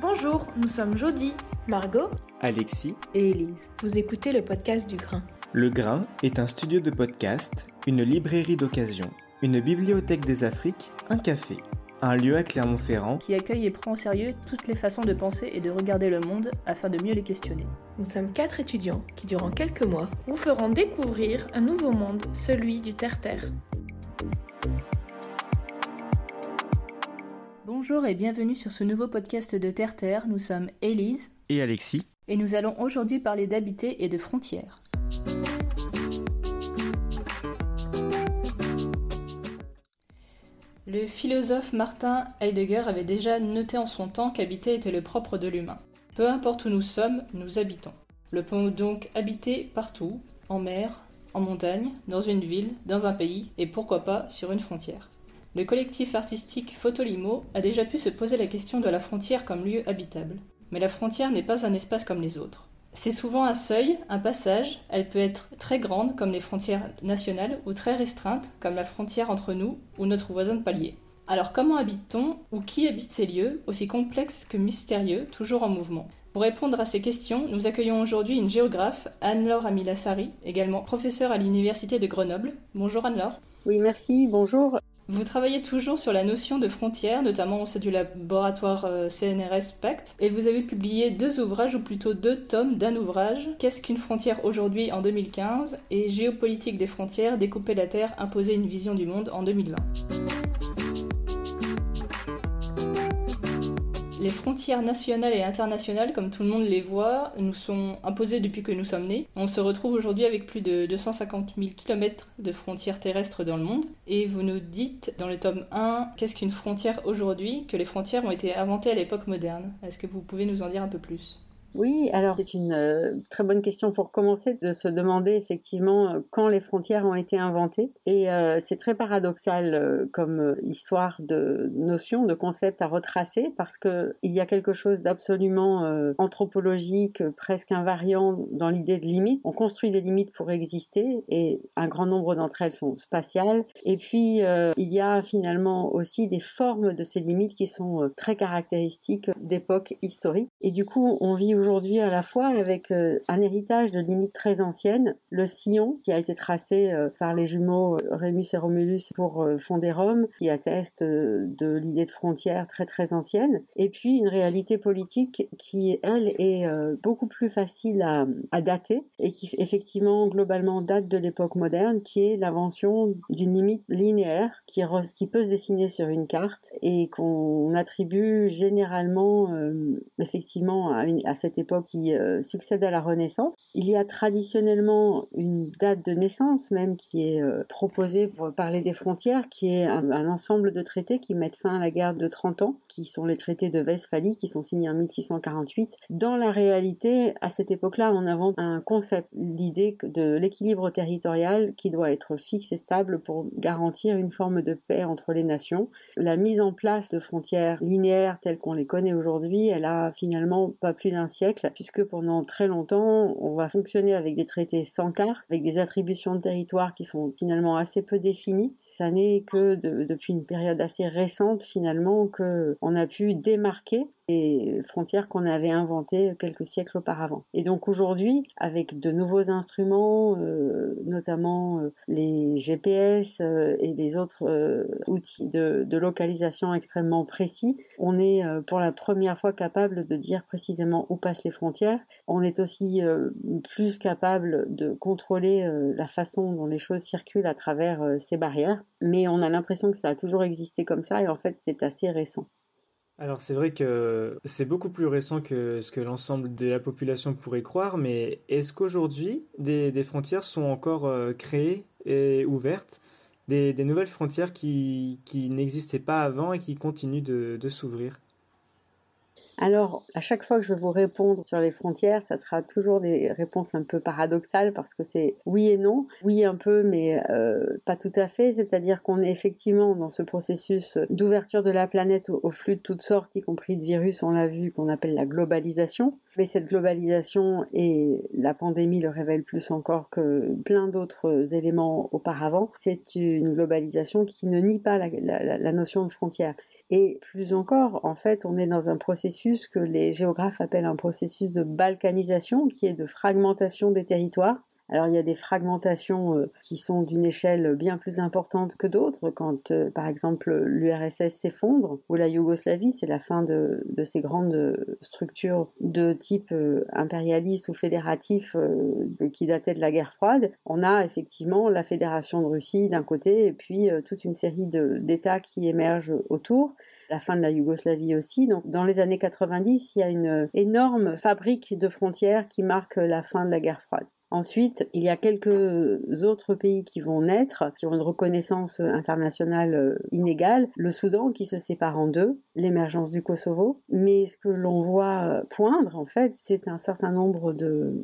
Bonjour, nous sommes Jody, Margot, Alexis et Élise. Vous écoutez le podcast du Grain. Le Grain est un studio de podcast, une librairie d'occasion, une bibliothèque des Afriques, un café, un lieu à Clermont-Ferrand qui accueille et prend au sérieux toutes les façons de penser et de regarder le monde afin de mieux les questionner. Nous sommes quatre étudiants qui, durant quelques mois, vous feront découvrir un nouveau monde, celui du terre-terre. Bonjour et bienvenue sur ce nouveau podcast de Terre Terre. Nous sommes Élise et Alexis et nous allons aujourd'hui parler d'habiter et de frontières. Le philosophe Martin Heidegger avait déjà noté en son temps qu'habiter était le propre de l'humain. Peu importe où nous sommes, nous habitons. Le pouvons donc habiter partout, en mer, en montagne, dans une ville, dans un pays et pourquoi pas sur une frontière. Le collectif artistique Photolimo a déjà pu se poser la question de la frontière comme lieu habitable. Mais la frontière n'est pas un espace comme les autres. C'est souvent un seuil, un passage, elle peut être très grande comme les frontières nationales ou très restreinte comme la frontière entre nous ou notre voisin de palier. Alors comment habite-t-on ou qui habite ces lieux, aussi complexes que mystérieux, toujours en mouvement? Pour répondre à ces questions, nous accueillons aujourd'hui une géographe, Anne-Laure Amilassari, également professeure à l'Université de Grenoble. Bonjour Anne-Laure. Oui, merci, bonjour. Vous travaillez toujours sur la notion de frontière, notamment au sein du laboratoire euh, CNRS Pact, et vous avez publié deux ouvrages, ou plutôt deux tomes d'un ouvrage, Qu'est-ce qu'une frontière aujourd'hui en 2015 et Géopolitique des frontières, découper la Terre, imposer une vision du monde en 2020. Les frontières nationales et internationales, comme tout le monde les voit, nous sont imposées depuis que nous sommes nés. On se retrouve aujourd'hui avec plus de 250 000 km de frontières terrestres dans le monde. Et vous nous dites dans le tome 1, qu'est-ce qu'une frontière aujourd'hui, que les frontières ont été inventées à l'époque moderne. Est-ce que vous pouvez nous en dire un peu plus? Oui, alors c'est une euh, très bonne question pour commencer de se demander effectivement euh, quand les frontières ont été inventées. Et euh, c'est très paradoxal comme histoire de notion, de concept à retracer parce que il y a quelque chose d'absolument anthropologique, presque invariant dans l'idée de limite. On construit des limites pour exister et un grand nombre d'entre elles sont spatiales. Et puis il y a finalement aussi des formes de ces limites qui sont très caractéristiques d'époques historiques. Et du coup, on vit aujourd'hui à la fois avec euh, un héritage de limites très anciennes, le sillon qui a été tracé euh, par les jumeaux euh, Rémus et Romulus pour fonder Rome, qui atteste de l'idée de frontières très très ancienne, et puis une réalité politique qui, elle, est beaucoup plus facile à, dater et qui effectivement globalement date de l'époque moderne, qui est l'invention d'une limite linéaire qui, peut se dessiner sur une carte et qu'on attribue généralement effectivement à cette époque qui euh, succède à la Renaissance. Il y a traditionnellement une date de naissance même qui est euh, proposée pour parler des frontières, qui est un, ensemble de traités qui mettent fin à la guerre de 30 ans, qui sont les traités de Westphalie, qui sont signés en 1648. Dans la réalité, à cette époque-là, on invente un concept, l'idée de l'équilibre territorial qui doit être fixe et stable pour garantir une forme de paix entre les nations. La mise en place de frontières linéaires telles qu'on les connaît aujourd'hui, elle a finalement pas plus d'un siècle puisque pendant très longtemps, on va fonctionner avec des traités sans carte, avec des attributions de territoire qui sont finalement assez peu définies. Ça n'est que depuis une période assez récente finalement que on a pu démarquer les frontières qu'on avait inventées quelques siècles auparavant. Et donc aujourd'hui, avec de nouveaux instruments, euh, notamment euh, les GPS euh, et les autres outils de, de, localisation extrêmement précis, on est pour la première fois capable de dire précisément où passent les frontières. On est aussi plus capable de contrôler la façon dont les choses circulent à travers ces barrières. Mais on a l'impression que ça a toujours existé comme ça et en fait c'est assez récent. Alors c'est vrai que c'est beaucoup plus récent que ce que l'ensemble de la population pourrait croire, mais est-ce qu'aujourd'hui des, frontières sont encore euh, créées et ouvertes, des, nouvelles frontières qui, n'existaient pas avant et qui continuent de s'ouvrir? Alors, à chaque fois que je vais vous répondre sur les frontières, ça sera toujours des réponses un peu paradoxales parce que c'est oui et non. Oui un peu, mais euh, pas tout à fait. C'est-à-dire qu'on est effectivement dans ce processus d'ouverture de la planète au, flux de toutes sortes, y compris de virus, on l'a vu, qu'on appelle la globalisation. Mais cette globalisation et la pandémie le révèlent plus encore que plein d'autres éléments auparavant. C'est une globalisation qui ne nie pas la, la notion de frontière. Et plus encore, en fait, on est dans un processus que les géographes appellent un processus de balkanisation, qui est de fragmentation des territoires. Alors il y a des fragmentations euh, qui sont d'une échelle bien plus importante que d'autres. Quand euh, par exemple l'URSS s'effondre ou la Yougoslavie, c'est la fin de, ces grandes structures de type euh, impérialiste ou fédératif qui dataient de la guerre froide. On a effectivement la Fédération de Russie d'un côté et puis toute une série d'États qui émergent autour la fin de la Yougoslavie aussi. Donc, dans les années 90, il y a une énorme fabrique de frontières qui marque la fin de la guerre froide. Ensuite, il y a quelques autres pays qui vont naître, qui ont une reconnaissance internationale euh, inégale. Le Soudan qui se sépare en deux, l'émergence du Kosovo. Mais ce que l'on voit euh, poindre, en fait, c'est un certain nombre de,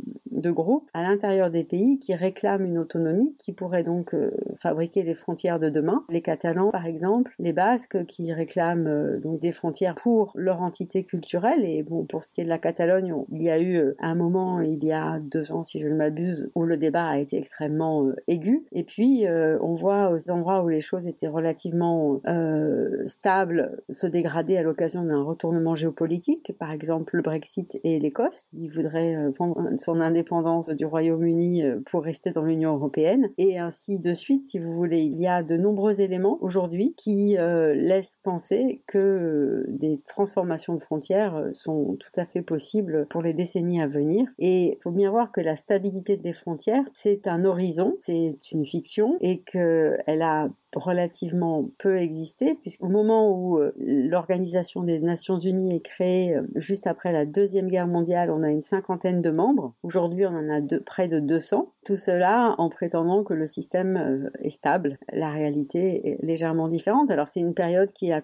groupes à l'intérieur des pays qui réclament une autonomie, qui pourraient donc euh, fabriquer les frontières de demain. Les Catalans, par exemple, les Basques qui réclament donc des frontières pour leur entité culturelle. Et bon, pour ce qui est de la Catalogne, il y a eu un moment, il y a deux ans, si je ne m'abuse, où le débat a été extrêmement euh, aigu. Et puis, euh, on voit aux endroits où les choses étaient relativement euh, stables se dégrader à l'occasion d'un retournement géopolitique, par exemple le Brexit et l'Écosse. Ils voudraient prendre son indépendance du Royaume-Uni pour rester dans l'Union européenne. Et ainsi de suite, si vous voulez. Il y a de nombreux éléments aujourd'hui qui laissent penser que des transformations de frontières sont tout à fait possibles pour les décennies à venir. Et il faut bien voir que la stabilité des frontières, c'est un horizon, c'est une fiction et qu'elle a relativement peu existé, puisqu'au moment où euh, l'Organisation des Nations Unies est créée, euh, juste après la Deuxième Guerre mondiale, on a une cinquantaine de membres. Aujourd'hui, on en a près de 200. Tout cela en prétendant que le système euh, est stable. La réalité est légèrement différente. Alors, c'est une période qui a,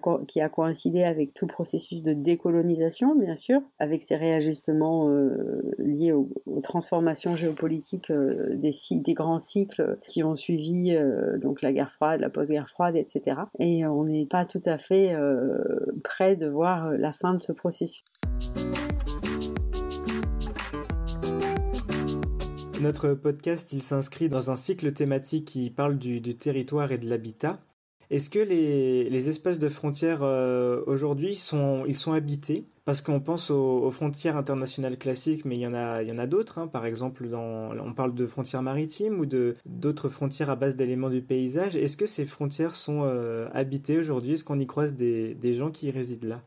coïncidé avec tout le processus de décolonisation, bien sûr, avec ces réajustements liés aux, transformations géopolitiques des, des, grands cycles qui ont suivi donc la guerre froide, la post-guerre froide, etc. Et on n'est pas tout à fait euh, prêt de voir la fin de ce processus. Notre podcast, il s'inscrit dans un cycle thématique qui parle du, territoire et de l'habitat. Est-ce que les, espaces de frontières euh, aujourd'hui sont, ils sont habités? Parce qu'on pense aux, frontières internationales classiques, mais il y en a, il y en a d'autres. Hein. Par exemple, dans, on parle de frontières maritimes ou de d'autres frontières à base d'éléments du paysage. Est-ce que ces frontières sont euh, habitées aujourd'hui? Est-ce qu'on y croise des, gens qui y résident là?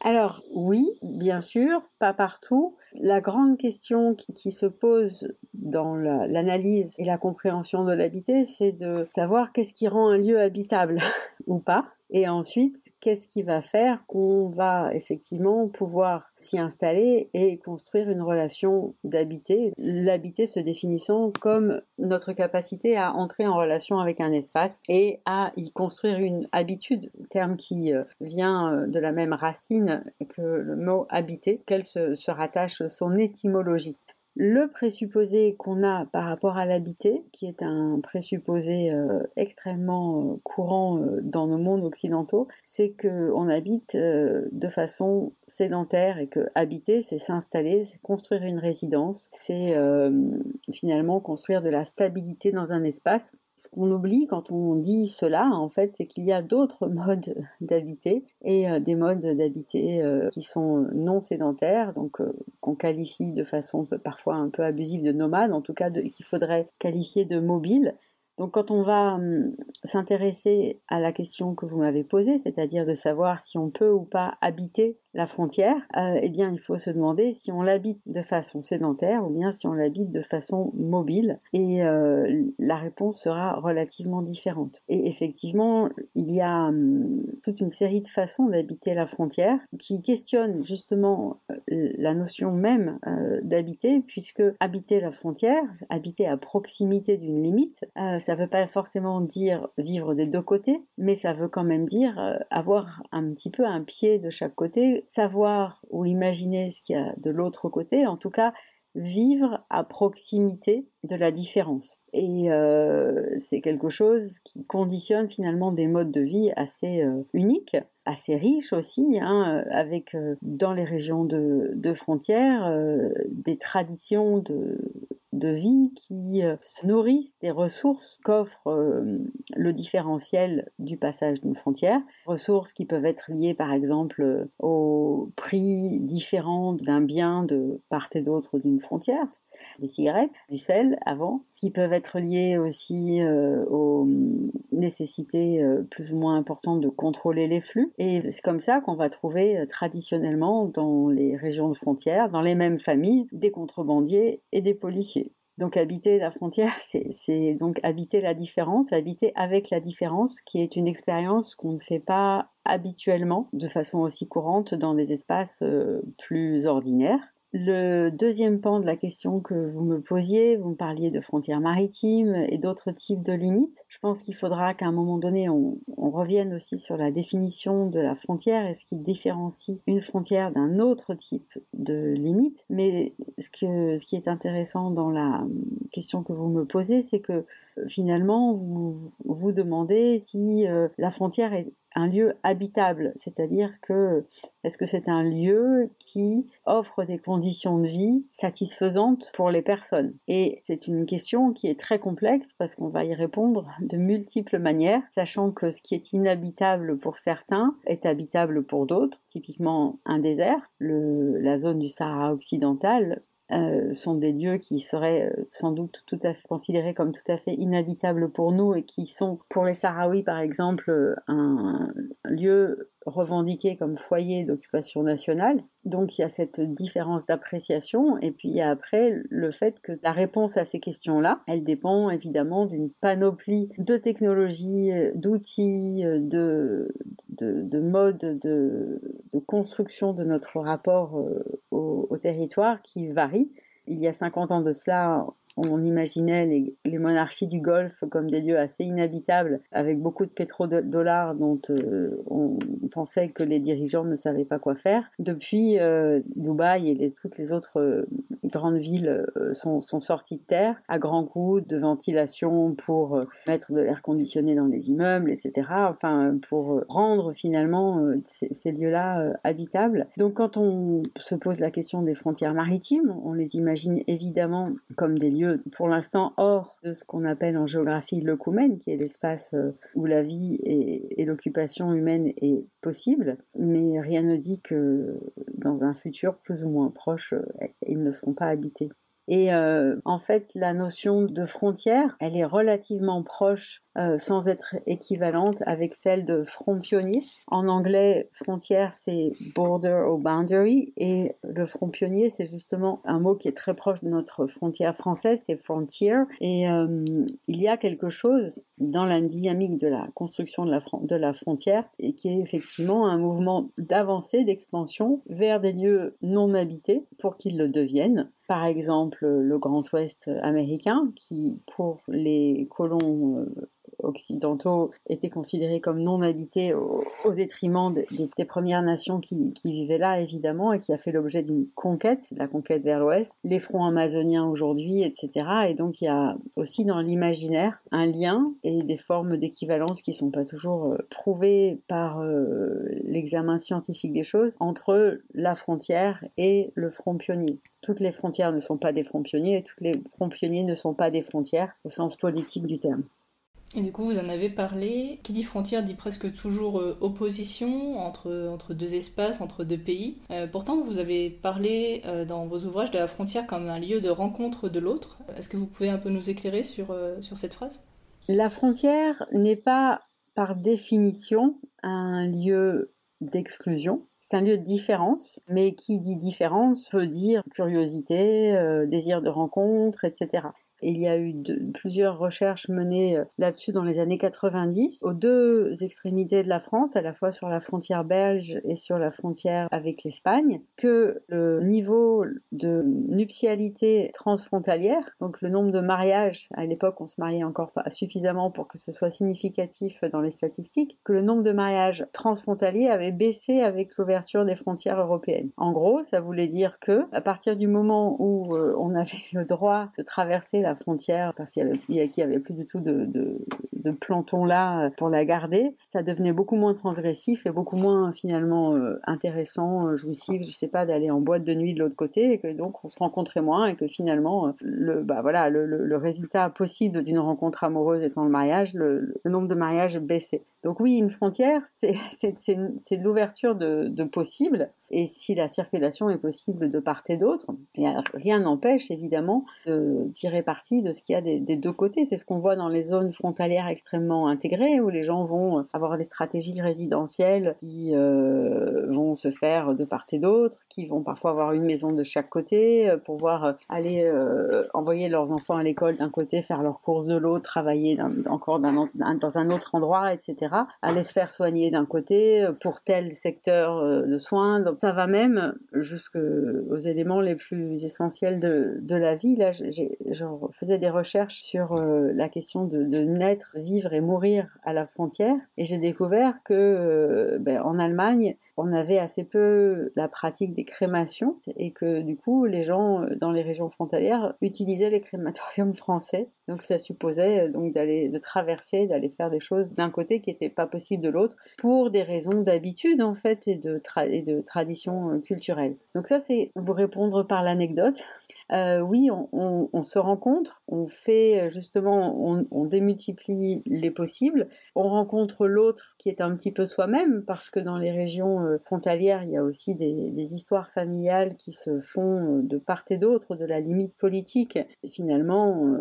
Alors oui, bien sûr, pas partout. La grande question qui, se pose dans l'analyse et la compréhension de l'habité, c'est de savoir qu'est-ce qui rend un lieu habitable ou pas. Et ensuite, qu'est-ce qui va faire qu'on va effectivement pouvoir s'y installer et construire une relation d'habiter, l'habiter se définissant comme notre capacité à entrer en relation avec un espace et à y construire une habitude, terme qui euh, vient euh, de la même racine que le mot habiter, qu'elle se, se rattache son étymologie le présupposé qu'on a par rapport à l'habité, qui est un présupposé euh, extrêmement euh, courant euh, dans nos mondes occidentaux, c'est qu'on habite de façon sédentaire et que habiter, c'est s'installer, c'est construire une résidence, c'est finalement construire de la stabilité dans un espace ce qu'on oublie quand on dit cela, en fait, c'est qu'il y a d'autres modes d'habiter et euh, des modes d'habiter euh, qui sont non sédentaires, donc euh, qu'on qualifie de façon parfois un peu abusive de nomade, en tout cas qu'il faudrait qualifier de mobile. Donc quand on va hum, s'intéresser à la question que vous m'avez posée, c'est-à-dire de savoir si on peut ou pas habiter la frontière, euh, eh bien il faut se demander si on l'habite de façon sédentaire ou bien si on l'habite de façon mobile et euh, la réponse sera relativement différente. Et effectivement, il y a hum, toute une série de façons d'habiter la frontière qui questionnent justement euh, la notion même d'habiter puisque habiter la frontière, habiter à proximité d'une limite, ça ne veut pas forcément dire vivre des deux côtés, mais ça veut quand même dire avoir un petit peu un pied de chaque côté savoir ou imaginer ce qu'il y a de l'autre côté, en tout cas vivre à proximité de la différence. Et euh, c'est quelque chose qui conditionne finalement des modes de vie assez euh, uniques, assez riches aussi, hein, avec euh, dans les régions de, frontières des traditions de, vie qui euh, se nourrissent des ressources qu'offre euh, le différentiel du passage d'une frontière. Ressources qui peuvent être liées par exemple euh, au prix différent d'un bien de part et d'autre d'une frontière des cigarettes, du sel avant, qui peuvent être liées aussi aux nécessités plus ou moins importantes de contrôler les flux. Et c'est comme ça qu'on va trouver traditionnellement dans les régions de frontières, dans les mêmes familles, des contrebandiers et des policiers. Donc habiter la frontière, c'est donc habiter la différence, habiter avec la différence, qui est une expérience qu'on ne fait pas habituellement de façon aussi courante dans des espaces euh, plus ordinaires. Le deuxième pan de la question que vous me posiez, vous me parliez de frontières maritimes et d'autres types de limites. Je pense qu'il faudra qu'à un moment donné, on, revienne aussi sur la définition de la frontière et ce qui différencie une frontière d'un autre type de limite. Mais ce, qui est intéressant dans la question que vous me posez, c'est que finalement, vous vous demandez si euh, la frontière est un lieu habitable, c'est-à-dire que est-ce que c'est un lieu qui offre des conditions de vie satisfaisantes pour les personnes? Et c'est une question qui est très complexe parce qu'on va y répondre de multiples manières, sachant que ce qui est inhabitable pour certains est habitable pour d'autres, typiquement un désert, la zone du Sahara occidental euh, sont des lieux qui seraient euh, sans doute tout à fait considérés comme tout à fait inhabitables pour nous et qui sont pour les Sahraouis par exemple un lieu revendiqué comme foyer d'occupation nationale. Donc il y a cette différence d'appréciation et puis il y a après le fait que la réponse à ces questions-là, elle dépend évidemment d'une panoplie de technologies, d'outils, de, de, modes de, construction de notre rapport euh, au, au territoire qui varie. Il y a 50 ans de cela, on imaginait les, monarchies du Golfe comme des lieux assez inhabitables, avec beaucoup de pétrodollars dont euh, on pensait que les dirigeants ne savaient pas quoi faire. Depuis, euh, Dubaï et toutes les autres euh, grandes villes sont, sorties de terre à grands coups de ventilation pour mettre de l'air conditionné dans les immeubles, etc. Enfin, pour rendre finalement ces, ces lieux-là habitables. Donc quand on se pose la question des frontières maritimes, on les imagine évidemment comme des lieux pour l'instant hors de ce qu'on appelle en géographie le coumen, qui est l'espace euh, où la vie et, l'occupation humaine est possible, mais rien ne dit que dans un futur plus ou moins proche, euh, ils ne seront pas habités. Et euh, en fait, la notion de frontière, elle est relativement proche, euh, sans être équivalente, avec celle de front pionnier. En anglais, frontière, c'est border ou boundary, et le front pionnier, c'est justement un mot qui est très proche de notre frontière française, c'est frontier. Et euh, il y a quelque chose dans la dynamique de la construction de la, de la frontière, et qui est effectivement un mouvement d'avancée, d'expansion vers des lieux non habités pour qu'ils le deviennent par exemple le Grand Ouest américain, qui pour les colons euh, occidentaux étaient considérés comme non habités au, détriment des, Premières Nations qui, vivaient là, évidemment, et qui a fait l'objet d'une conquête, la conquête vers l'ouest, les fronts amazoniens aujourd'hui, etc. Et donc il y a aussi dans l'imaginaire un lien et des formes d'équivalence qui ne sont pas toujours euh, prouvées par euh, l'examen scientifique des choses entre la frontière et le front pionnier. Toutes les frontières ne sont pas des fronts pionniers et tous les fronts pionniers ne sont pas des frontières au sens politique du terme. Et du coup, vous en avez parlé. Qui dit frontière dit presque toujours euh, opposition entre, entre deux espaces, entre deux pays. Euh, pourtant, vous avez parlé euh, dans vos ouvrages de la frontière comme un lieu de rencontre de l'autre. Est-ce que vous pouvez un peu nous éclairer sur, sur cette phrase? La frontière n'est pas par définition un lieu d'exclusion. C'est un lieu de différence, mais qui dit différence veut dire curiosité, désir de rencontre, etc. Il y a eu plusieurs recherches menées là-dessus dans les années 90, aux deux extrémités de la France, à la fois sur la frontière belge et sur la frontière avec l'Espagne, que le niveau de nuptialité transfrontalière, donc le nombre de mariages, à l'époque on se mariait encore pas suffisamment pour que ce soit significatif dans les statistiques, que le nombre de mariages transfrontaliers avait baissé avec l'ouverture des frontières européennes. En gros, ça voulait dire que à partir du moment où euh, on avait le droit de traverser frontière parce qu'il y avait, avait plus du tout de, de planton là pour la garder, ça devenait beaucoup moins transgressif et beaucoup moins finalement euh, intéressant, euh, jouissif, je sais pas, d'aller en boîte de nuit de l'autre côté et que donc on se rencontrait moins et que finalement le bah voilà le, le, résultat possible d'une rencontre amoureuse étant le mariage, le, nombre de mariages baissait. Donc oui, une frontière, c'est l'ouverture de, de possibles, et si la circulation est possible de part et d'autre, rien n'empêche évidemment de tirer parti de ce qu'il y a des, deux côtés. C'est ce qu'on voit dans les zones frontalières extrêmement intégrées, où les gens vont avoir des stratégies résidentielles qui euh, vont se faire de part et d'autre, qui vont parfois avoir une maison de chaque côté, euh, pouvoir aller euh, envoyer leurs enfants à l'école d'un côté, faire leurs courses de l'autre, travailler encore dans un autre endroit, etc aller se faire soigner d'un côté pour tel secteur de soins. Donc ça va même jusqu'aux éléments les plus essentiels de, la vie. Là, je faisais des recherches sur la question de, naître, vivre et mourir à la frontière, et j'ai découvert que ben, en Allemagne, on avait assez peu la pratique des crémations et que du coup les gens euh, dans les régions frontalières utilisaient les crématoriums français. Donc ça supposait euh, donc d'aller de traverser, d'aller faire des choses d'un côté qui n'étaient pas possibles de l'autre pour des raisons d'habitude en fait et de, et de tradition euh, culturelle. Donc ça c'est vous répondre par l'anecdote. Euh, oui, on, se rencontre, on fait euh, justement, on, démultiplie les possibles, on rencontre l'autre qui est un petit peu soi-même, parce que dans les régions euh, frontalières, il y a aussi des, histoires familiales qui se font de part et d'autre de la limite politique. Finalement,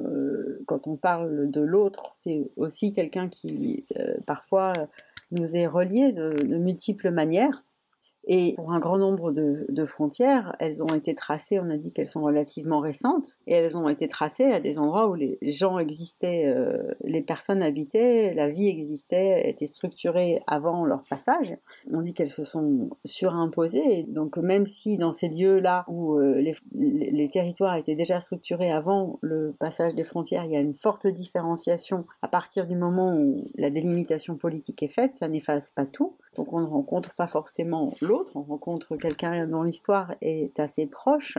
quand on parle de l'autre, c'est aussi quelqu'un qui parfois nous est relié de multiples manières. Et pour un grand nombre de, frontières, elles ont été tracées, on a dit qu'elles sont relativement récentes, et elles ont été tracées à des endroits où les gens existaient, euh, les personnes habitaient, la vie existait, était structurée avant leur passage. On dit qu'elles se sont surimposées, donc même si dans ces lieux-là où euh, les, les, territoires étaient déjà structurés avant le passage des frontières, il y a une forte différenciation à partir du moment où la délimitation politique est faite, ça n'efface pas tout. Donc on ne rencontre pas forcément l'autre, on rencontre quelqu'un dont l'histoire est assez proche.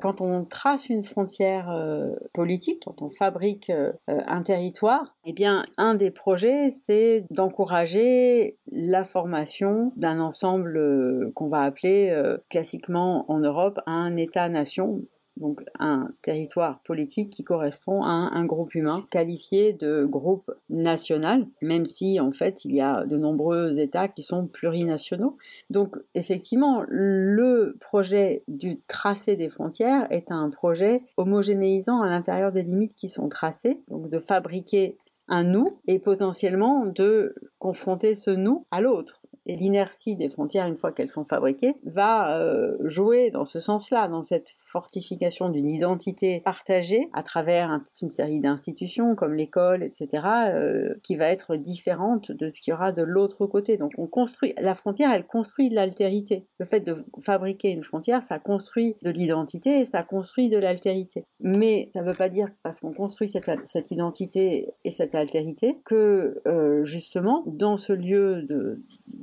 Quand on trace une frontière euh, politique, quand on fabrique euh, un territoire, eh bien, un des projets, c'est d'encourager la formation d'un ensemble euh, qu'on va appeler classiquement en Europe un État-nation donc un territoire politique qui correspond à un, groupe humain qualifié de groupe national, même si en fait il y a de nombreux États qui sont plurinationaux. Donc effectivement, le projet du tracé des frontières est un projet homogénéisant à l'intérieur des limites qui sont tracées, donc de fabriquer un nous et potentiellement de confronter ce nous à l'autre l'inertie des frontières, une fois qu'elles sont fabriquées, va euh, jouer dans ce sens-là, dans cette fortification d'une identité partagée à travers une série d'institutions comme l'école, etc., euh, qui va être différente de ce qu'il y aura de l'autre côté. Donc on construit, la frontière, elle construit de l'altérité. Le fait de fabriquer une frontière, ça construit de l'identité et ça construit de l'altérité. Mais ça ne veut pas dire parce qu'on construit cette, cette, identité et cette altérité que euh, justement dans ce lieu de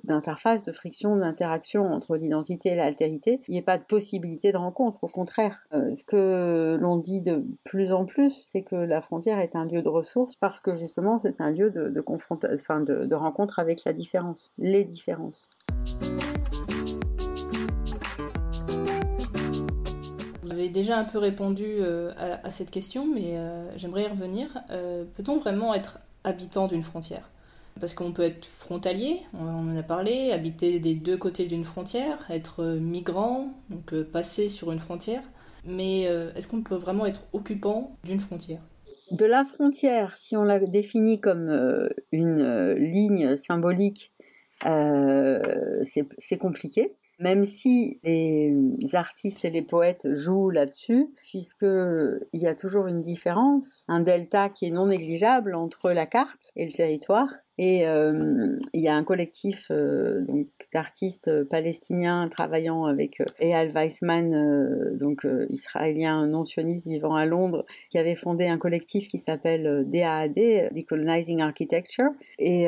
d'interface, de friction, d'interaction entre l'identité et l'altérité, il n'y ait pas de possibilité de rencontre. Au contraire, euh, ce que l'on dit de plus en plus, c'est que la frontière est un lieu de ressources parce que justement c'est un lieu de, de, rencontre avec la différence, les différences. Vous avez déjà un peu répondu euh, à, cette question, mais euh, j'aimerais y revenir. Peut-on vraiment être habitant d'une frontière? Parce qu'on peut être frontalier, on en a parlé, habiter des deux côtés d'une frontière, être migrant, donc euh, passer sur une frontière. Mais euh, est-ce qu'on peut vraiment être occupant d'une frontière? De la frontière, si on la définit comme euh, une ligne symbolique, c'est compliqué. même si les artistes et les poètes jouent là-dessus, puisqu'il y a toujours une différence, un delta qui est non négligeable entre la carte et le territoire. Et euh, il y a un collectif euh, d'artistes palestiniens travaillant avec euh, Eyal Weissman, euh, donc euh, israélien non sioniste vivant à Londres, qui avait fondé un collectif qui s'appelle DAAD, Decolonizing Architecture. Et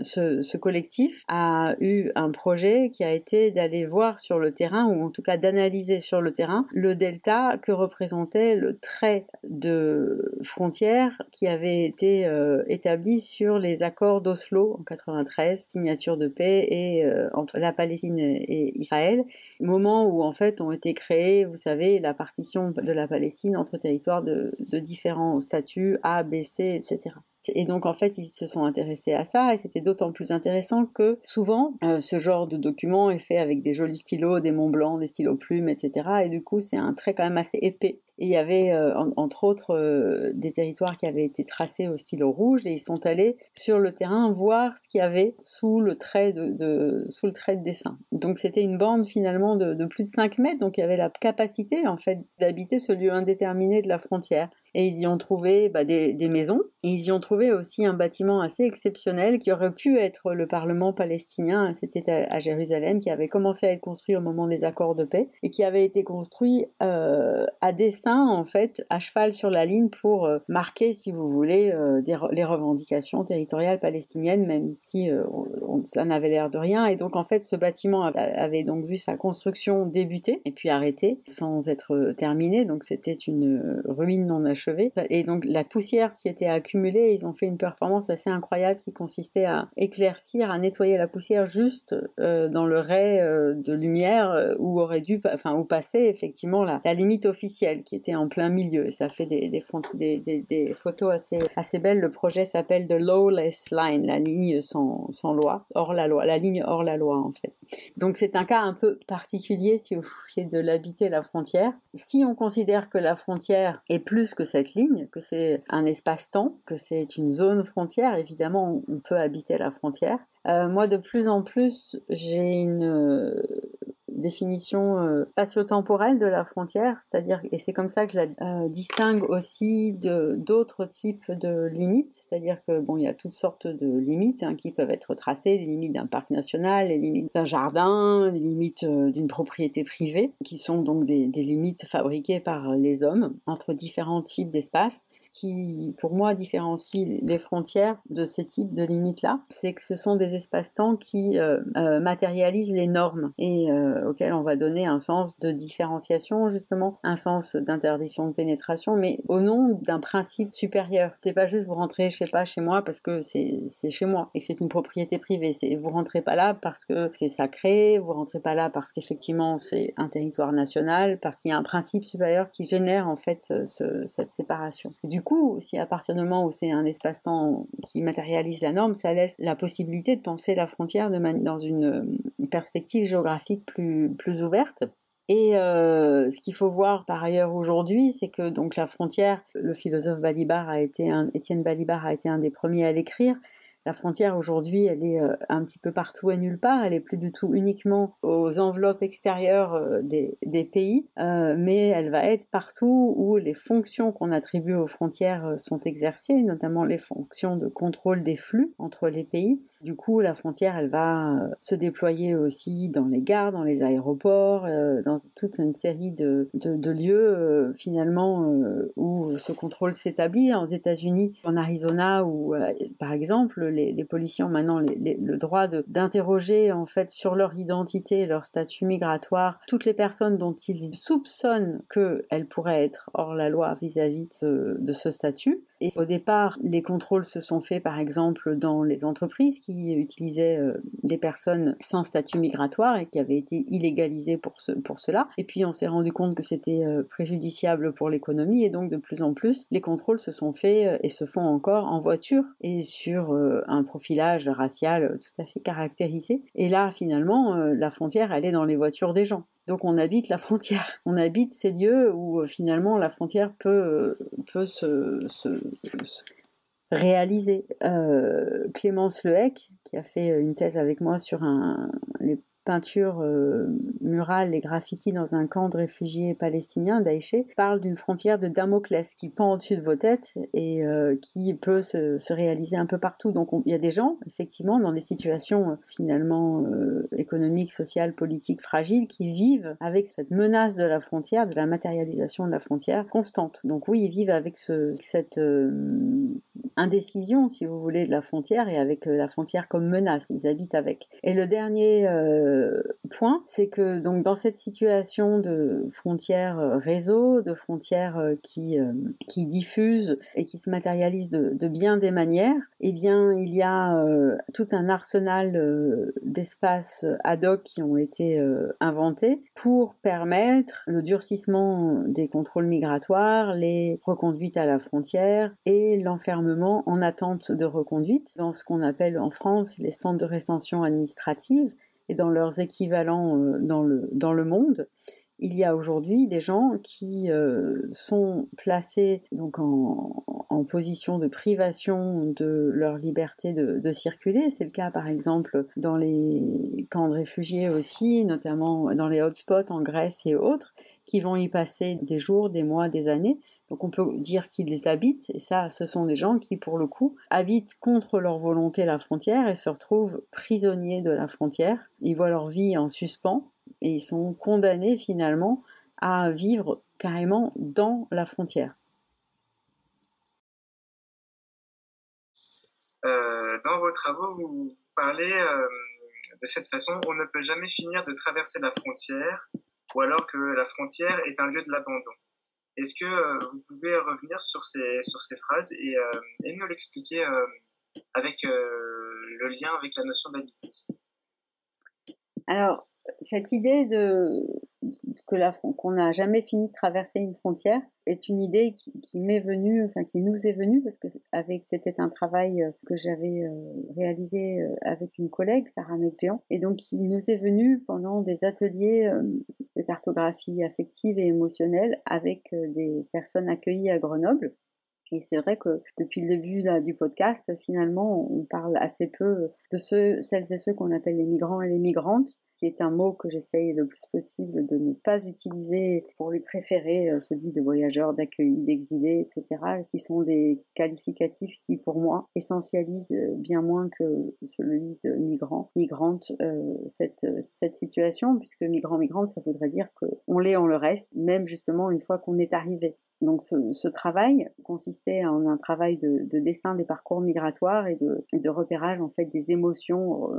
ce, collectif a eu un projet qui a été d'aller voir sur le terrain, ou en tout cas d'analyser sur le terrain, le delta que représentait le trait de frontière qui avait été établi sur les accords d'Oslo en 93, signature de paix euh, entre la Palestine et Israël, moment où en fait ont été créés, vous savez, la partition de la Palestine entre territoires de, différents statuts A, B, C, etc. Et donc en fait, ils se sont intéressés à ça et c'était d'autant plus intéressant que souvent euh, ce genre de document est fait avec des jolis stylos, des Mont Blanc, des stylos plumes, etc. Et du coup, c'est un trait quand même assez épais. Et il y avait euh, entre autres euh, des territoires qui avaient été tracés au stylo rouge et ils sont allés sur le terrain voir ce qu'il y avait sous le trait de, dessin. Donc c'était une bande finalement de, de plus de 5 mètres, donc il y avait la capacité en fait d'habiter ce lieu indéterminé de la frontière et ils y ont trouvé bah, des, maisons. Et ils y ont trouvé aussi un bâtiment assez exceptionnel qui aurait pu être le Parlement palestinien. C'était à, Jérusalem, qui avait commencé à être construit au moment des accords de paix et qui avait été construit euh, à dessein, en fait, à cheval sur la ligne pour euh, marquer, si vous voulez, euh, les revendications territoriales palestiniennes, même si ça n'avait l'air de rien. Et donc, en fait, ce bâtiment avait donc vu sa construction débuter et puis arrêter sans être terminé. Donc, c'était une ruine non achevée et donc la poussière s'y était accumulée. Ils ont fait une performance assez incroyable qui consistait à éclaircir, à nettoyer la poussière juste euh, dans le ray euh, de lumière euh, où aurait dû, enfin où passait effectivement la, limite officielle qui était en plein milieu. Ça fait des, photos assez, belles. Le projet s'appelle The Lawless Line, la ligne sans, sans loi, hors la loi, la ligne hors la loi en fait. Donc c'est un cas un peu particulier si vous voulez de l'habiter la frontière. Si on considère que la frontière est plus que cette ligne, que c'est un espace-temps, que c'est une zone frontière, évidemment on peut habiter la frontière. Euh, moi de plus en plus j'ai une euh, définition euh, spatio-temporelle de la frontière, c'est-à-dire, et c'est comme ça que je la euh, distingue aussi d'autres types de limites, c'est-à-dire que bon, il y a toutes sortes de limites hein, qui peuvent être tracées, les limites d'un parc national, les limites d'un jardin, les limites euh, d'une propriété privée, qui sont donc des, des limites fabriquées par les hommes entre différents types d'espaces qui, pour moi, différencie les frontières de ces types de limites-là, c'est que ce sont des espaces-temps qui euh, euh, matérialisent les normes et euh, auxquels on va donner un sens de différenciation, justement, un sens d'interdiction de pénétration, mais au nom d'un principe supérieur. C'est pas juste vous rentrez, je sais pas, chez moi parce que c'est chez moi et que c'est une propriété privée. Vous rentrez pas là parce que c'est sacré, vous rentrez pas là parce qu'effectivement c'est un territoire national, parce qu'il y a un principe supérieur qui génère en fait ce, cette séparation. Coup, si à partir du moment où c'est un espace-temps qui matérialise la norme, ça laisse la possibilité de penser la frontière de dans une, une perspective géographique plus, plus ouverte. Et euh, ce qu'il faut voir par ailleurs aujourd'hui, c'est que donc la frontière, le philosophe Balibar a été un, Étienne Balibar a été un des premiers à l'écrire. La frontière aujourd'hui, elle est euh, un petit peu partout et nulle part. Elle est plus du tout uniquement aux enveloppes extérieures euh, des, pays, euh, mais elle va être partout où les fonctions qu'on attribue aux frontières sont exercées, notamment les fonctions de contrôle des flux entre les pays. Du coup, la frontière, elle va se déployer aussi dans les gares, dans les aéroports, dans toute une série de lieux finalement où ce contrôle s'établit. Aux États-Unis, en Arizona, où par exemple les, policiers ont maintenant le droit d'interroger en fait sur leur identité, leur statut migratoire, toutes les personnes dont ils soupçonnent qu'elles pourraient être hors la loi vis-à-vis -vis de, ce statut. Et au départ, les contrôles se sont faits par exemple dans les entreprises qui utilisaient euh, des personnes sans statut migratoire et qui avaient été illégalisées pour cela. Et puis on s'est rendu compte que c'était euh, préjudiciable pour l'économie et donc de plus en plus, les contrôles se sont faits euh, et se font encore en voiture et sur un profilage racial tout à fait caractérisé. Et là, finalement, la frontière, elle est dans les voitures des gens. Donc on habite la frontière, on habite ces lieux où euh, finalement la frontière peut, euh, peut se, se, se réaliser. Euh, Clémence Lehec, qui a fait une thèse avec moi sur un, les peintures euh, murales et graffitis dans un camp de réfugiés palestiniens d'Aïché parle d'une frontière de Damoclès qui pend au-dessus de vos têtes et euh, qui peut se, se, réaliser un peu partout. Donc il y a des gens, effectivement, dans des situations euh, finalement économiques, sociales, politiques fragiles, qui vivent avec cette menace de la frontière, de la matérialisation de la frontière constante. Donc oui, ils vivent avec ce, cette indécision, si vous voulez, de la frontière et avec la frontière comme menace. Ils habitent avec. Et le dernier point, c'est que donc dans cette situation de frontières euh, réseau, de frontières euh, qui qui diffusent et qui se matérialisent de, de, bien des manières, eh bien il y a tout un arsenal d'espaces ad hoc qui ont été inventés pour permettre le durcissement des contrôles migratoires, les reconduites à la frontière et l'enfermement en attente de reconduite dans ce qu'on appelle en France les centres de rétention administrative et dans leurs équivalents euh, dans le, dans le monde, il y a aujourd'hui des gens qui euh, sont placés donc en, en, position de privation de leur liberté de, de circuler. C'est le cas par exemple dans les camps de réfugiés aussi, notamment dans les hotspots en Grèce et autres, qui vont y passer des jours, des mois, des années donc on peut dire qu'ils les habitent, et ça, ce sont des gens qui, pour le coup, habitent contre leur volonté la frontière et se retrouvent prisonniers de la frontière. Ils voient leur vie en suspens et ils sont condamnés finalement à vivre carrément dans la frontière. Euh, dans vos travaux, vous parlez euh, de cette façon, on ne peut jamais finir de traverser la frontière, ou alors que la frontière est un lieu de l'abandon. Est-ce que euh, vous pouvez revenir sur ces, phrases et, euh, et nous l'expliquer euh, avec le lien avec la notion d'habiter Alors, cette idée de que qu'on n'a jamais fini de traverser une frontière est une idée qui, m'est venue, enfin qui nous est venue parce que avec c'était un travail euh, que j'avais euh, réalisé euh, avec une collègue Sarah Mekjian et donc il nous est venu pendant des ateliers de cartographie affective et émotionnelle avec des personnes accueillies à Grenoble. Et c'est vrai que depuis le début du podcast, finalement, on parle assez peu de ceux, celles et ceux qu'on appelle les migrants et les migrantes, est un mot que j'essaye le plus possible de ne pas utiliser pour lui préférer euh, celui de voyageurs, d'accueillis, d'exilés, etc., qui sont des qualificatifs qui, pour moi, essentialisent euh, bien moins que celui de migrant, migrante, euh, cette, situation, puisque migrant, migrante, ça voudrait dire qu'on l'est, on le reste, même justement une fois qu'on est arrivé. Donc ce, travail consistait en un travail de, de, dessin des parcours migratoires et de, de repérage en fait des émotions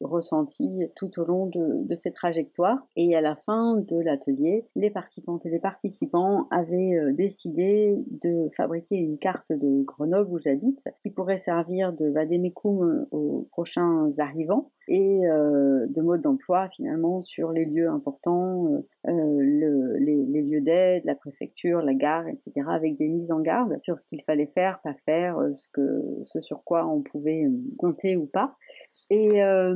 ressenties tout au long de de, ces trajectoires. Et à la fin de l'atelier, les participantes et les participants avaient euh, décidé de fabriquer une carte de Grenoble où j'habite qui pourrait servir de vademecum aux prochains arrivants et euh, de mode d'emploi finalement sur les lieux importants, euh, le, les, les, lieux d'aide, la préfecture, la gare, etc., avec des mises en garde sur ce qu'il fallait faire, pas faire, ce, que, ce sur quoi on pouvait compter ou pas. Et euh,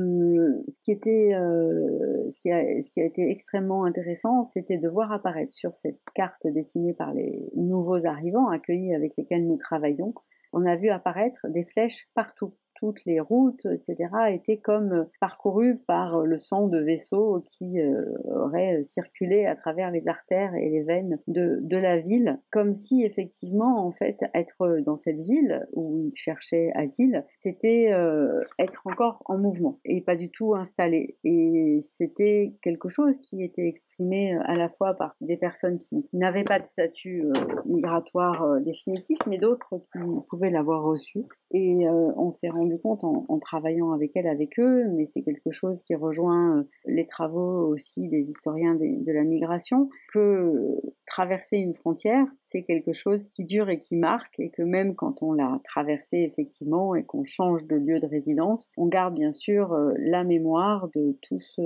ce, qui était, euh, ce, qui a, ce qui a été extrêmement intéressant, c'était de voir apparaître sur cette carte dessinée par les nouveaux arrivants accueillis avec lesquels nous travaillons, on a vu apparaître des flèches partout toutes les routes, etc., étaient comme euh, parcourues par euh, le sang de vaisseaux qui euh, auraient circulé à travers les artères et les veines de, la ville, comme si effectivement, en fait, être dans cette ville où ils cherchaient asile, c'était être encore en mouvement et pas du tout installé. Et c'était quelque chose qui était exprimé à la fois par des personnes qui n'avaient pas de statut migratoire définitif, mais d'autres qui pouvaient l'avoir reçu. Et on s'est rendu compte en, travaillant avec elle, avec eux, mais c'est quelque chose qui rejoint euh, les travaux aussi des historiens de, la migration, que traverser une frontière, c'est quelque chose qui dure et qui marque, et que même quand on l'a traversé effectivement et qu'on change de lieu de résidence, on garde bien sûr euh, la mémoire de tout ce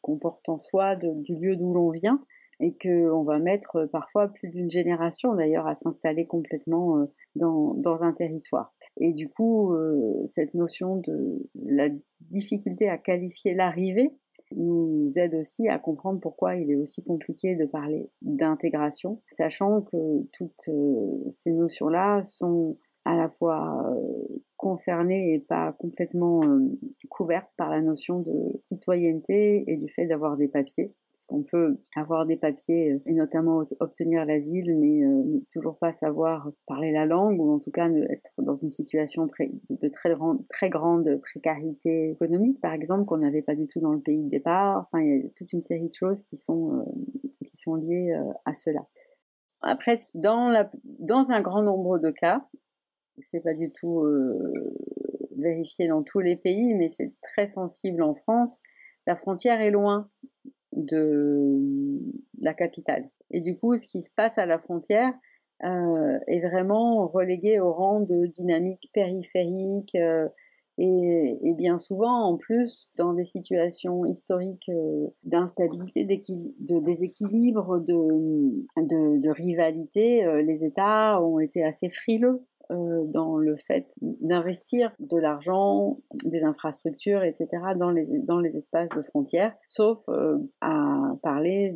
qu'on porte en soi, du lieu d'où l'on vient et qu'on va mettre parfois plus d'une génération d'ailleurs à s'installer complètement euh, dans, un territoire. Et du coup, euh, cette notion de la difficulté à qualifier l'arrivée nous aide aussi à comprendre pourquoi il est aussi compliqué de parler d'intégration, sachant que toutes euh, ces notions-là sont à la fois concernée et pas complètement couverte par la notion de citoyenneté et du fait d'avoir des papiers puisqu'on peut avoir des papiers et notamment obtenir l'asile, mais toujours pas savoir parler la langue ou en tout cas être dans une situation de très grande, précarité économique, par exemple, qu'on n'avait pas du tout dans le pays de départ. Enfin, il y a toute une série de choses qui sont sont liées à cela. Après, dans, dans un grand nombre de cas, c'est pas du tout euh, vérifié dans tous les pays, mais c'est très sensible en France. La frontière est loin de la capitale. Et du coup, ce qui se passe à la frontière euh, est vraiment relégué au rang de dynamique périphérique, euh, et, bien souvent, en plus, dans des situations historiques euh, d'instabilité, de déséquilibre, de, de, rivalité, euh, les États ont été assez frileux euh, dans le fait d'investir de l'argent, des infrastructures, etc. dans les, dans les espaces de frontières, sauf à parler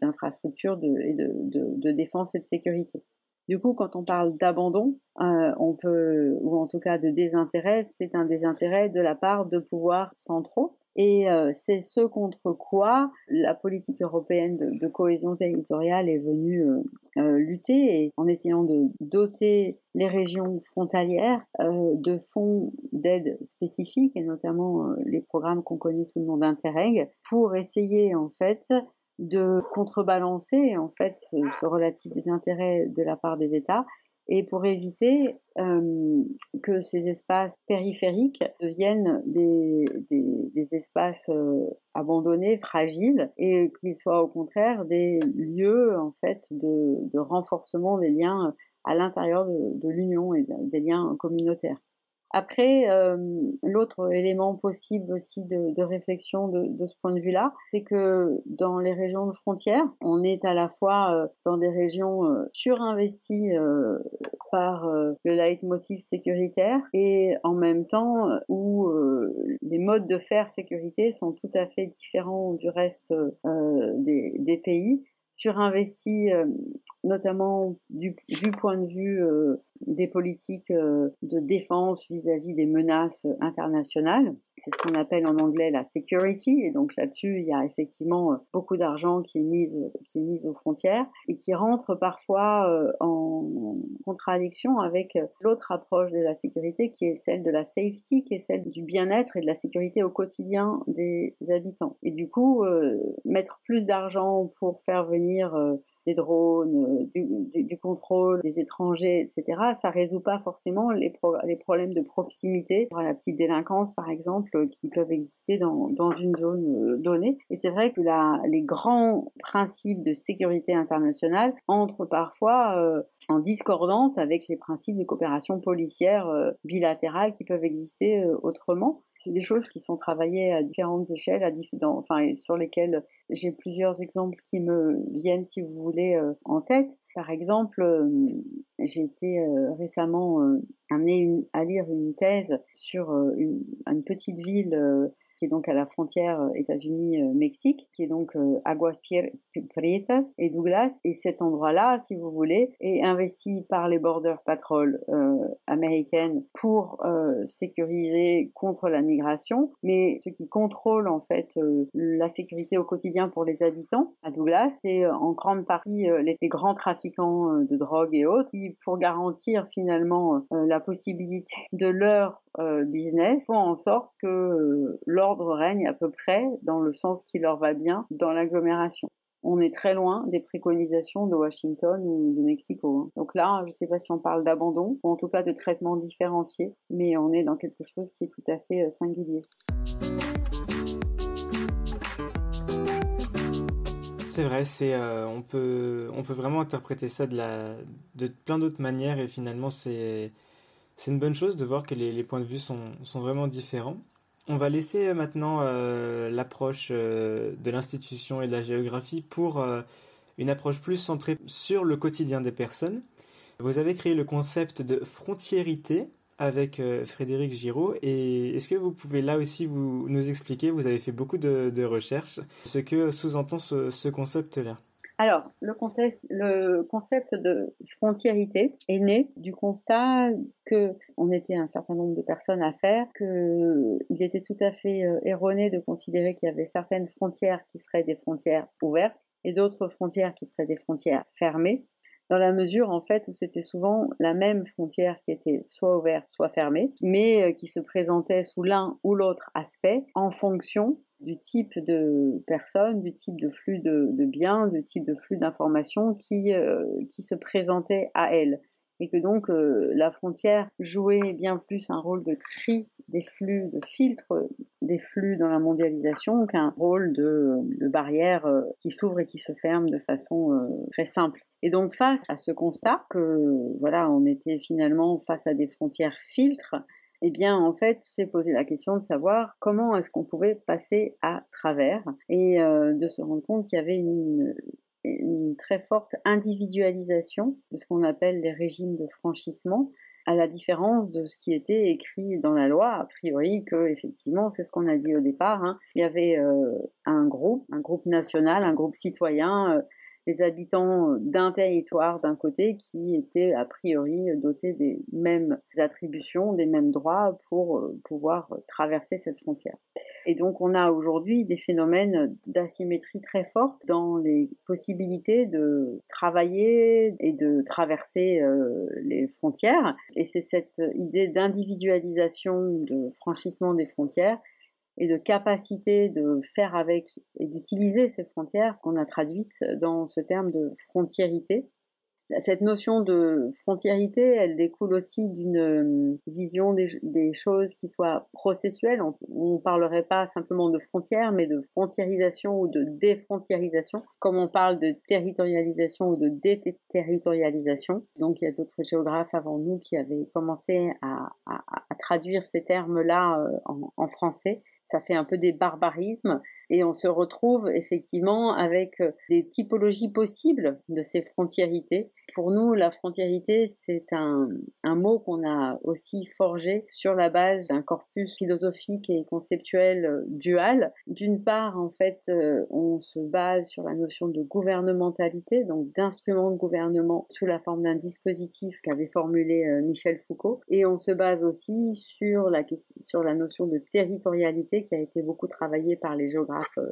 d'infrastructures de, et de, de défense et de sécurité. Du coup, quand on parle d'abandon, euh, on peut, ou en tout cas de désintérêt, c'est un désintérêt de la part de pouvoirs centraux. Et euh, c'est ce contre quoi la politique européenne de, cohésion territoriale est venue euh, lutter, et en essayant de doter les régions frontalières de fonds d'aide spécifiques, et notamment les programmes qu'on connaît sous le nom d'Interreg, pour essayer en fait de contrebalancer en fait ce, relatif désintérêt de la part des États et pour éviter euh, que ces espaces périphériques deviennent des, espaces euh, abandonnés, fragiles, et qu'ils soient au contraire des lieux en fait de, renforcement des liens à l'intérieur de l'Union et des liens communautaires. Après, euh, l'autre élément possible aussi de, réflexion de, ce point de vue-là, c'est que dans les régions de frontières, on est à la fois euh, dans des régions euh, surinvesties par le leitmotiv sécuritaire et en même temps où les modes de faire sécurité sont tout à fait différents du reste des pays surinvesti, euh, notamment du, point de vue euh, des politiques euh, de défense vis-à-vis des menaces internationales. C'est ce qu'on appelle en anglais la security. Et donc là-dessus, il y a effectivement beaucoup d'argent qui qui est mis aux frontières et qui rentre parfois en contradiction avec l'autre approche de la sécurité qui est celle de la safety, qui est celle du bien-être et de la sécurité au quotidien des habitants. Et du coup, mettre plus d'argent pour faire venir euh, des drones, euh, du, contrôle des étrangers, etc., ça résout pas forcément les, problèmes de proximité, la petite délinquance par exemple, qui peuvent exister dans, une zone euh, donnée. Et c'est vrai que les grands principes de sécurité internationale entrent parfois en discordance avec les principes de coopération policière bilatérale qui peuvent exister autrement c'est des choses qui sont travaillées à différentes échelles, à enfin, sur lesquelles j'ai plusieurs exemples qui me viennent, si vous voulez, euh, en tête. Par exemple, euh, j'ai été euh, récemment amenée à lire une thèse sur une petite ville qui est donc à la frontière euh, États-Unis-Mexique, euh, qui est donc euh, Aguas Prietas et Douglas. Et cet endroit-là, si vous voulez, est investi par les Border Patrol américaines pour sécuriser contre la migration. Mais ce qui contrôle en fait la sécurité au quotidien pour les habitants à Douglas, c'est en grande partie les, grands trafiquants de drogue et autres qui, pour garantir finalement la possibilité de leur business, font en sorte que l'ordre règne à peu près dans le sens qui leur va bien dans l'agglomération. On est très loin des préconisations de Washington ou de Mexico. Hein. Donc là, je ne sais pas si on parle d'abandon ou en tout cas de traitement différencié, mais on est dans quelque chose qui est tout à fait euh, singulier. C'est vrai, euh, on peut on peut vraiment interpréter ça de la de plein d'autres manières et finalement c'est c'est une bonne chose de voir que les, les points de vue sont, sont vraiment différents. On va laisser euh, maintenant euh, l'approche euh, de l'institution et de la géographie pour une approche plus centrée sur le quotidien des personnes. Vous avez créé le concept de frontiérité avec Frédéric Giraud et est-ce que vous pouvez là aussi nous expliquer, vous avez fait beaucoup de, recherches, ce que sous-entend ce, concept-là Alors, le, concept de frontiérité est né du constat que on était un certain nombre de personnes à faire, qu'il était tout à fait euh, erroné de considérer qu'il y avait certaines frontières qui seraient des frontières ouvertes et d'autres frontières qui seraient des frontières fermées, dans la mesure en fait où c'était souvent la même frontière qui était soit ouverte, soit fermée, mais euh, qui se présentait sous l'un ou l'autre aspect en fonction du type de personnes, du type de flux de, biens, du type de flux d'informations qui, euh, qui se présentait à elle. Et que donc euh, la frontière jouait bien plus un rôle de tri des flux, de filtre des flux dans la mondialisation qu'un rôle de, de barrière euh, qui s'ouvre et qui se ferme de façon très simple. Et donc face à ce constat que voilà, on était finalement face à des frontières filtres, eh bien, en fait, c'est poser la question de savoir comment est-ce qu'on pouvait passer à travers et euh, de se rendre compte qu'il y avait une, très forte individualisation de ce qu'on appelle les régimes de franchissement, à la différence de ce qui était écrit dans la loi, a priori que effectivement, c'est ce qu'on a dit au départ, hein, il y avait euh, un groupe, un groupe national, un groupe citoyen. Euh, les habitants d'un territoire d'un côté qui étaient a priori dotés des mêmes attributions, des mêmes droits pour euh, pouvoir traverser cette frontière. Et donc on a aujourd'hui des phénomènes d'asymétrie très forte dans les possibilités de travailler et de traverser euh, les frontières. Et c'est cette idée d'individualisation, de franchissement des frontières et de capacité de faire avec et d'utiliser ces frontières qu'on a traduites dans ce terme de frontiérité. Cette notion de frontiérité, elle découle aussi d'une euh, vision des, choses qui soit processuelle. On ne parlerait pas simplement de frontières, mais de frontiérisation ou de défrontiérisation, comme on parle de territorialisation ou de déterritorialisation. Donc il y a d'autres géographes avant nous qui avaient commencé à, traduire ces termes-là euh, en français ça fait un peu des barbarismes et on se retrouve effectivement avec euh, des typologies possibles de ces frontiérités. Pour nous, la frontiérité, c'est un, mot qu'on a aussi forgé sur la base d'un corpus philosophique et conceptuel euh, dual. D'une part, en fait, euh, on se base sur la notion de gouvernementalité, donc d'instrument de gouvernement sous la forme d'un dispositif qu'avait formulé Michel Foucault, et on se base aussi sur la, notion de territorialité qui a été beaucoup travaillée par les géographes euh,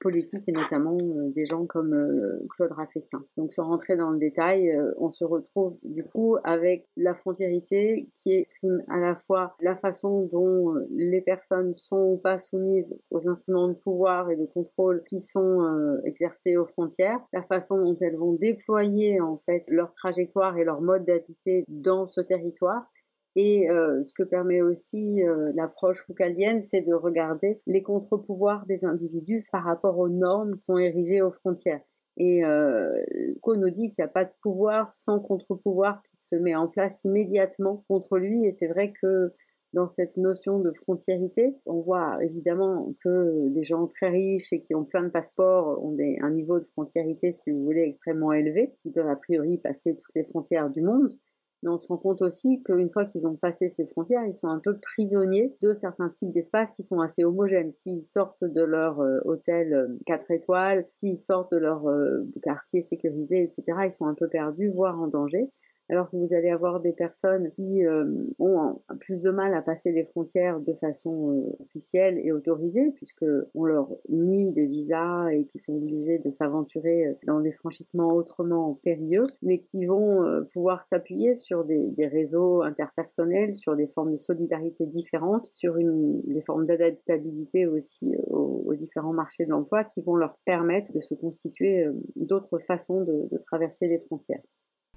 politiques et notamment euh, des gens comme euh, Claude Raffestin. Donc sans rentrer dans le détail, on se retrouve du coup avec la frontiérité qui exprime à la fois la façon dont les personnes sont ou pas soumises aux instruments de pouvoir et de contrôle qui sont exercés aux frontières, la façon dont elles vont déployer en fait leur trajectoire et leur mode d'habiter dans ce territoire et euh, ce que permet aussi euh, l'approche foucaldienne, c'est de regarder les contre-pouvoirs des individus par rapport aux normes qui sont érigées aux frontières. Et euh, nous dit qu'il n'y a pas de pouvoir sans contre-pouvoir qui se met en place immédiatement contre lui. Et c'est vrai que dans cette notion de frontiérité, on voit évidemment que des gens très riches et qui ont plein de passeports ont un niveau de frontiérité, si vous voulez, extrêmement élevé, qui peuvent a priori passer toutes les frontières du monde mais on se rend compte aussi qu'une fois qu'ils ont passé ces frontières, ils sont un peu prisonniers de certains types d'espaces qui sont assez homogènes. S'ils sortent de leur euh, hôtel 4 euh, étoiles, s'ils sortent de leur euh, quartier sécurisé, etc., ils sont un peu perdus, voire en danger alors que vous allez avoir des personnes qui euh, ont plus de mal à passer les frontières de façon euh, officielle et autorisée, puisque on leur nie des visas et qui sont obligés de s'aventurer euh, dans des franchissements autrement périlleux, mais qui vont pouvoir s'appuyer sur des, réseaux interpersonnels, sur des formes de solidarité différentes, sur des formes d'adaptabilité aussi aux, différents marchés de l'emploi qui vont leur permettre de se constituer d'autres façons de traverser les frontières.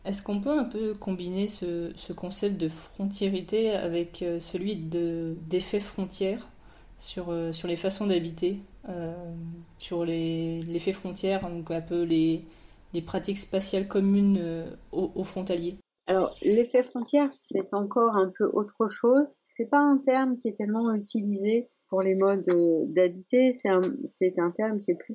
Est-ce qu'on peut un peu combiner ce, concept de frontiérité avec euh, celui d'effet frontière sur, euh, sur les façons d'habiter, euh, sur l'effet frontière, donc un peu les, les pratiques spatiales communes aux, frontaliers Alors, l'effet frontière, c'est encore un peu autre chose. C'est pas un terme qui est tellement utilisé pour les modes d'habiter, c'est un, un, terme qui est plus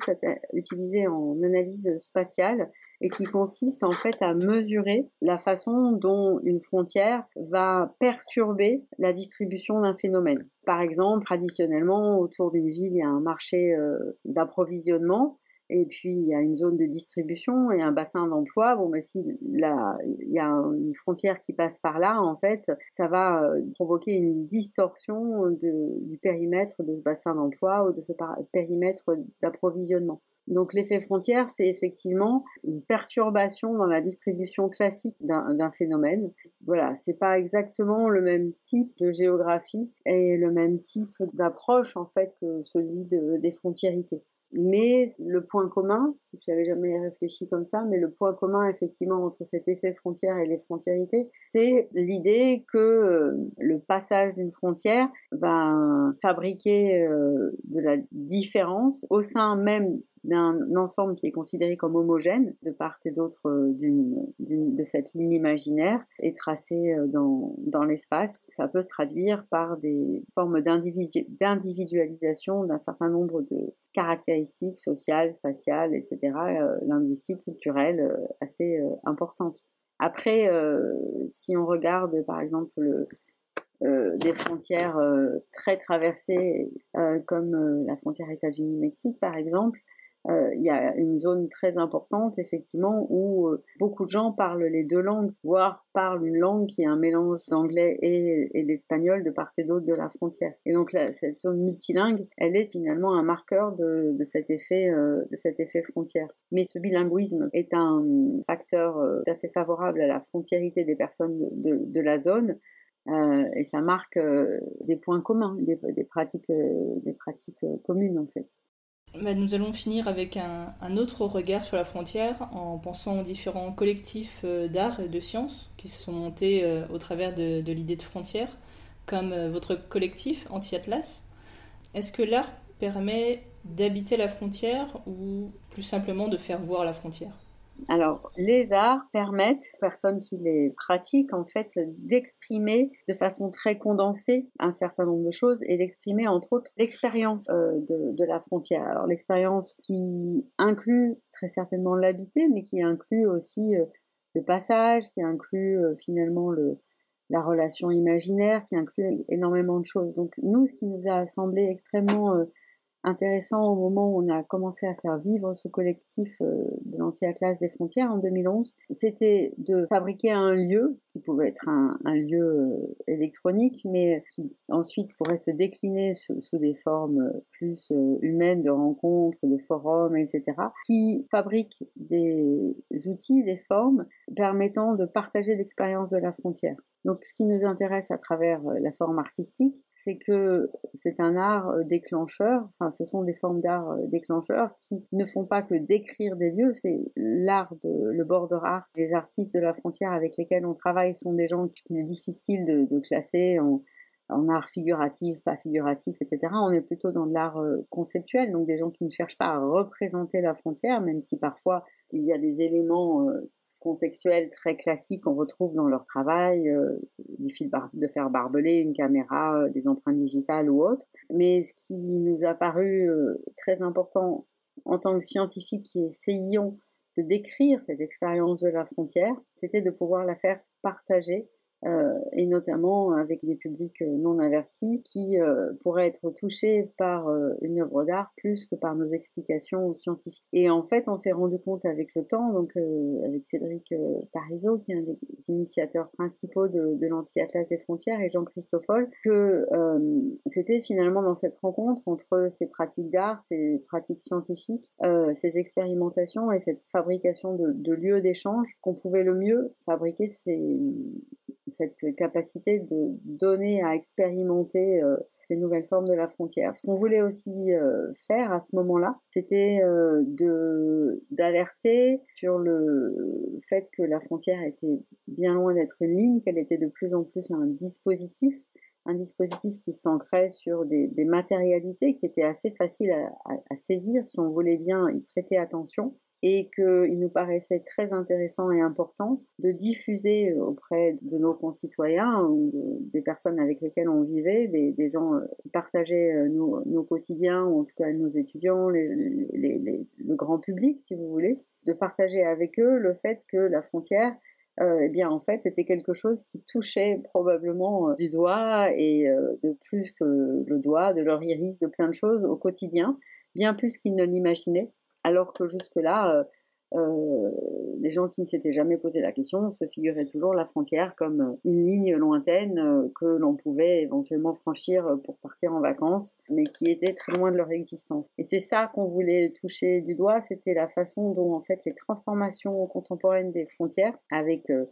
utilisé en analyse spatiale et qui consiste en fait à mesurer la façon dont une frontière va perturber la distribution d'un phénomène. Par exemple, traditionnellement, autour d'une ville, il y a un marché euh, d'approvisionnement et puis il y a une zone de distribution et un bassin d'emploi. Bon, mais si là, il y a une frontière qui passe par là, en fait, ça va euh, provoquer une distorsion du périmètre de ce bassin d'emploi ou de ce périmètre d'approvisionnement. Donc l'effet frontière, c'est effectivement une perturbation dans la distribution classique d'un phénomène. Voilà, c'est pas exactement le même type de géographie et le même type d'approche en fait que celui de, des frontiérités. Mais le point commun, je n'avais jamais réfléchi comme ça, mais le point commun effectivement entre cet effet frontière et les frontiérités, c'est l'idée que euh, le passage d'une frontière va fabriquer euh, de la différence au sein même d'un ensemble qui est considéré comme homogène de part et d'autre euh, de cette ligne imaginaire et tracée dans, dans l'espace. Ça peut se traduire par des formes d'individualisation d'un certain nombre de caractéristiques sociales, spatiales, etc., euh, linguistiques, culturelles, euh, assez euh, importantes. Après, si on regarde par exemple des frontières très traversées, comme la frontière États-Unis-Mexique par exemple, euh, il y a une zone très importante effectivement où euh, beaucoup de gens parlent les deux langues, voire parlent une langue qui est un mélange d'anglais et, d'espagnol de part et d'autre de la frontière. Et donc cette zone multilingue, elle est finalement un marqueur de, cet effet euh, de cet effet frontière. Mais ce bilinguisme est un facteur tout à fait favorable à la frontiérité des personnes de, la zone. et ça marque des points communs, des pratiques communes en fait. Bah, nous allons finir avec un, autre regard sur la frontière en pensant aux différents collectifs euh, d'art et de sciences qui se sont montés euh, au travers de, l'idée de frontière, comme euh, votre collectif Anti-Atlas. Est-ce que l'art permet d'habiter la frontière ou plus simplement de faire voir la frontière? Alors, les arts permettent aux personnes qui les pratiquent, en fait, d'exprimer de façon très condensée un certain nombre de choses et d'exprimer, entre autres, l'expérience euh, de, la frontière. Alors, l'expérience qui inclut très certainement l'habiter, mais qui inclut aussi euh, le passage, qui inclut euh, finalement le, la relation imaginaire, qui inclut énormément de choses. Donc, nous, ce qui nous a semblé extrêmement intéressant au moment où on a commencé à faire vivre ce collectif euh, de l'anti-atlas des frontières en 2011, c'était de fabriquer un lieu qui pouvait être un, lieu euh, électronique, mais qui ensuite pourrait se décliner sous, des formes plus euh, humaines de rencontres, de forums, etc., qui fabrique des outils, des formes permettant de partager l'expérience de la frontière. Donc, ce qui nous intéresse à travers la forme artistique, c'est que c'est un art déclencheur, enfin ce sont des formes d'art euh, déclencheurs qui ne font pas que décrire des lieux, c'est l'art de le border art, les artistes de la frontière avec lesquels on travaille sont des gens qu'il est difficile de, classer en, art figuratif, pas figuratif, etc. On est plutôt dans de l'art euh, conceptuel, donc des gens qui ne cherchent pas à représenter la frontière, même si parfois il y a des éléments contextuels très classiques qu'on retrouve dans leur travail, euh, fil de faire barbeler, une caméra, euh, des empreintes digitales ou autres. Mais ce qui nous a paru euh, très important en tant que scientifiques qui essayions de décrire cette expérience de la frontière, c'était de pouvoir la faire partager et notamment avec des publics euh, non avertis qui euh, pourraient être touchés par une œuvre d'art plus que par nos explications scientifiques. Et en fait, on s'est rendu compte avec le temps, donc avec Cédric Parizeau, qui est un des initiateurs principaux de, de l'anti-atlas des frontières, et Jean-Christophe que c'était finalement dans cette rencontre entre ces pratiques d'art, ces pratiques scientifiques, ces expérimentations et cette fabrication de, de lieux d'échange qu'on pouvait le mieux fabriquer ces cette capacité de donner à expérimenter euh, ces nouvelles formes de la frontière. Ce qu'on voulait aussi euh, faire à ce moment-là, c'était euh, d'alerter sur le fait que la frontière était bien loin d'être une ligne, qu'elle était de plus en plus un dispositif, un dispositif qui s'ancrait sur des, matérialités qui étaient assez faciles à, saisir si on voulait bien y prêter attention et qu'il nous paraissait très intéressant et important de diffuser auprès de nos concitoyens ou des personnes avec lesquelles on vivait, des, gens euh, qui partageaient euh, nos, quotidiens ou en tout cas nos étudiants, le grand public si vous voulez, de partager avec eux le fait que la frontière euh, eh bien en fait c'était quelque chose qui touchait probablement du doigt et de plus que le doigt, de leur iris, de plein de choses au quotidien, bien plus qu'ils ne l'imaginaient alors que jusque-là, euh, les gens qui ne s'étaient jamais posé la question se figuraient toujours la frontière comme une ligne lointaine euh, que l'on pouvait éventuellement franchir pour partir en vacances, mais qui était très loin de leur existence. Et c'est ça qu'on voulait toucher du doigt, c'était la façon dont en fait les transformations contemporaines des frontières, avec euh,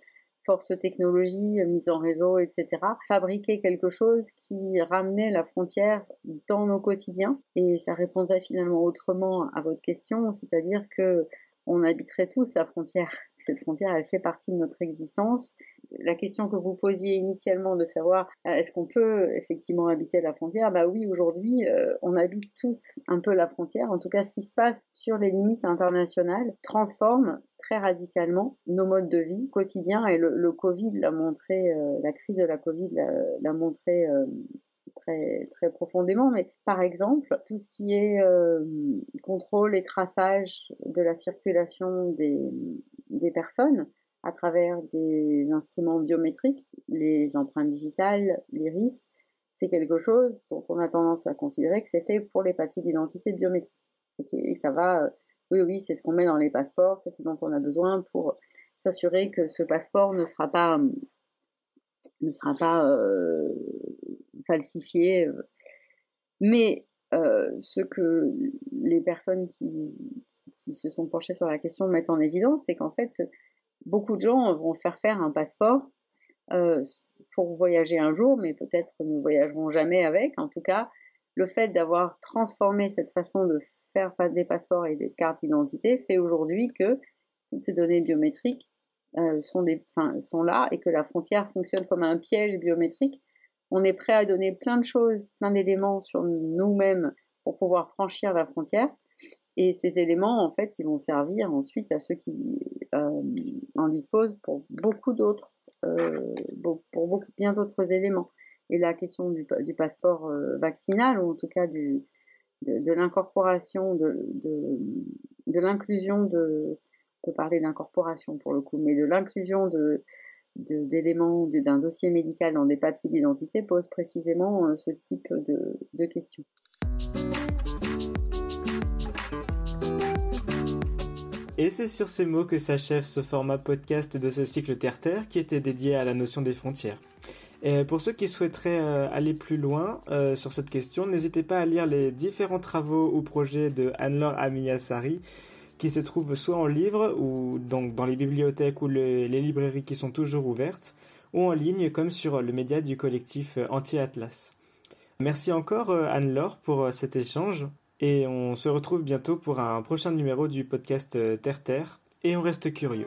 force technologie, mise en réseau, etc., fabriquaient quelque chose qui ramenait la frontière dans nos quotidiens. Et ça répondrait finalement autrement à votre question, c'est-à-dire que on habiterait tous la frontière. Cette frontière, elle fait partie de notre existence. La question que vous posiez initialement de savoir euh, est-ce qu'on peut effectivement habiter la frontière, bah oui, aujourd'hui, euh, on habite tous un peu la frontière. En tout cas, ce qui se passe sur les limites internationales transforme très radicalement nos modes de vie quotidiens. Et le, Covid l'a montré, euh, la crise de la Covid l'a montré très, très profondément, mais par exemple, tout ce qui est euh, contrôle et traçage de la circulation des, des personnes à travers des instruments biométriques, les empreintes digitales, l'iris, c'est quelque chose dont on a tendance à considérer que c'est fait pour les papiers d'identité biométrique. et ça va, euh, oui, oui, c'est ce qu'on met dans les passeports, c'est ce dont on a besoin pour s'assurer que ce passeport ne sera pas pas euh, falsifié. Mais euh, ce que les personnes qui, se sont penchées sur la question mettent en évidence, c'est qu'en fait, beaucoup de gens vont faire faire un passeport euh, pour voyager un jour, mais peut-être ne voyageront jamais avec. En tout cas, le fait d'avoir transformé cette façon de faire des passeports et des cartes d'identité fait aujourd'hui que toutes ces données biométriques euh, sont, des, sont là et que la frontière fonctionne comme un piège biométrique, on est prêt à donner plein de choses, plein d'éléments sur nous-mêmes pour pouvoir franchir la frontière. Et ces éléments, en fait, ils vont servir ensuite à ceux qui euh, en disposent pour beaucoup d'autres, euh, pour beaucoup, bien d'autres éléments. Et la question du, du passeport vaccinal, ou en tout cas du, de, l'incorporation, de, l'inclusion de, parler d'incorporation pour le coup, mais de l'inclusion de, d'éléments d'un dossier médical dans des papiers d'identité pose précisément euh, ce type de, de questions. Et c'est sur ces mots que s'achève ce format podcast de ce cycle Terre-Terre qui était dédié à la notion des frontières. Et pour ceux qui souhaiteraient euh, aller plus loin euh, sur cette question, n'hésitez pas à lire les différents travaux ou projets de Anne-Laure Amiyasari qui se trouvent soit en livre ou donc dans les bibliothèques ou les librairies qui sont toujours ouvertes, ou en ligne comme sur le média du collectif Anti-Atlas. Merci encore euh, Anne-Laure pour euh, cet échange et on se retrouve bientôt pour un prochain numéro du podcast euh, Terre Terre et on reste curieux.